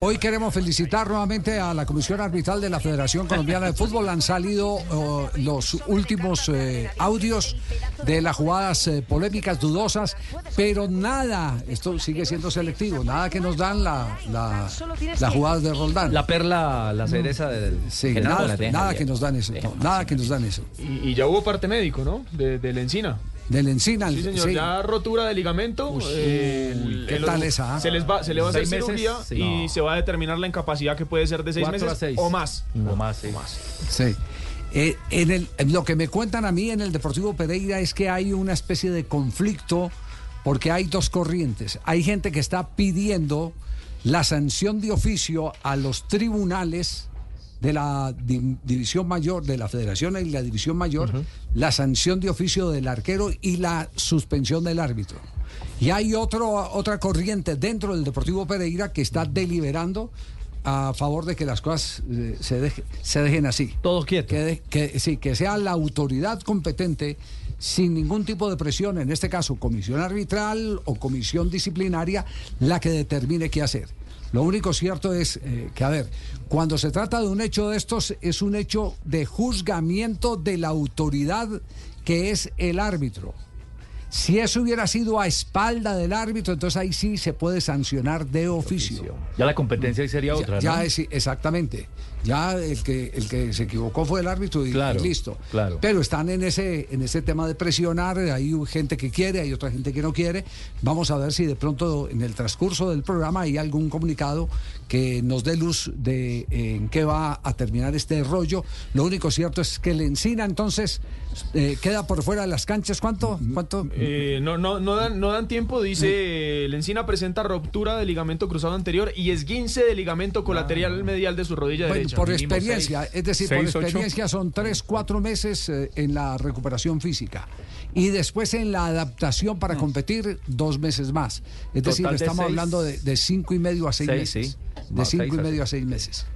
Hoy queremos felicitar nuevamente a la Comisión Arbitral de la Federación Colombiana de Fútbol. Han salido uh, los últimos eh, audios de las jugadas eh, polémicas, dudosas, pero nada, esto sigue siendo selectivo, nada que nos dan la, la, las jugadas de Roldán. La perla, la cereza del Sí, nada, que nos dan eso, no, nada que nos dan eso. Y, y ya hubo parte médico, ¿no? De, de la encina. Del Encina, Sí, señor. sí. Ya rotura de ligamento. eh, el- ¿qué el- tal esa, ah? Se, les va, se le va a hacer ¿Seis meses? cirugía Sí. y No. se va a determinar la incapacidad que puede ser de seis Cuatro a meses seis. o más. O más, sí. Sí. Eh, en el, en lo que me cuentan a mí en el Deportivo Pereira es que hay una especie de conflicto porque hay dos corrientes. Hay gente que está pidiendo la sanción de oficio a los tribunales de la di- división mayor, de la federación y la división mayor, la sanción de oficio del arquero y la suspensión del árbitro. Y hay otro, otra corriente dentro del Deportivo Pereira que está deliberando a favor de que las cosas eh, se, deje- se dejen así. Todos quietos. Que, de- que- sí, que sea la autoridad competente sin ningún tipo de presión, en este caso comisión arbitral o comisión disciplinaria, la que determine qué hacer. Lo único cierto es eh, que, a ver, cuando se trata de un hecho de estos, es un hecho de juzgamiento de la autoridad que es el árbitro. Si eso hubiera sido a espalda del árbitro, entonces ahí sí se puede sancionar de oficio. Ya la competencia ahí sería Ya- otra, ya, ¿no? es exactamente. Ya el que el que se equivocó fue el árbitro y, Claro, y listo. claro. Pero están en ese en ese tema de presionar, hay gente que quiere, hay otra gente que no quiere. Vamos a ver si de pronto en el transcurso del programa hay algún comunicado que nos dé luz de eh, en qué va a terminar este rollo. Lo único cierto es que el Encina entonces eh, queda por fuera de las canchas. ¿Cuánto? ¿Cuánto? Eh, no, no, no, dan, no dan tiempo, dice la encina presenta ruptura del ligamento cruzado anterior y esguince del ligamento colateral medial de su rodilla Bueno, derecha. por experiencia, seis. es decir, Seis, por ocho. experiencia son tres, cuatro meses eh, en la recuperación física y después en la adaptación para competir dos meses más. Es decir, Total de estamos seis. hablando de, de cinco y medio a seis Seis, meses. sí. De Ah, cinco seis y medio a seis meses.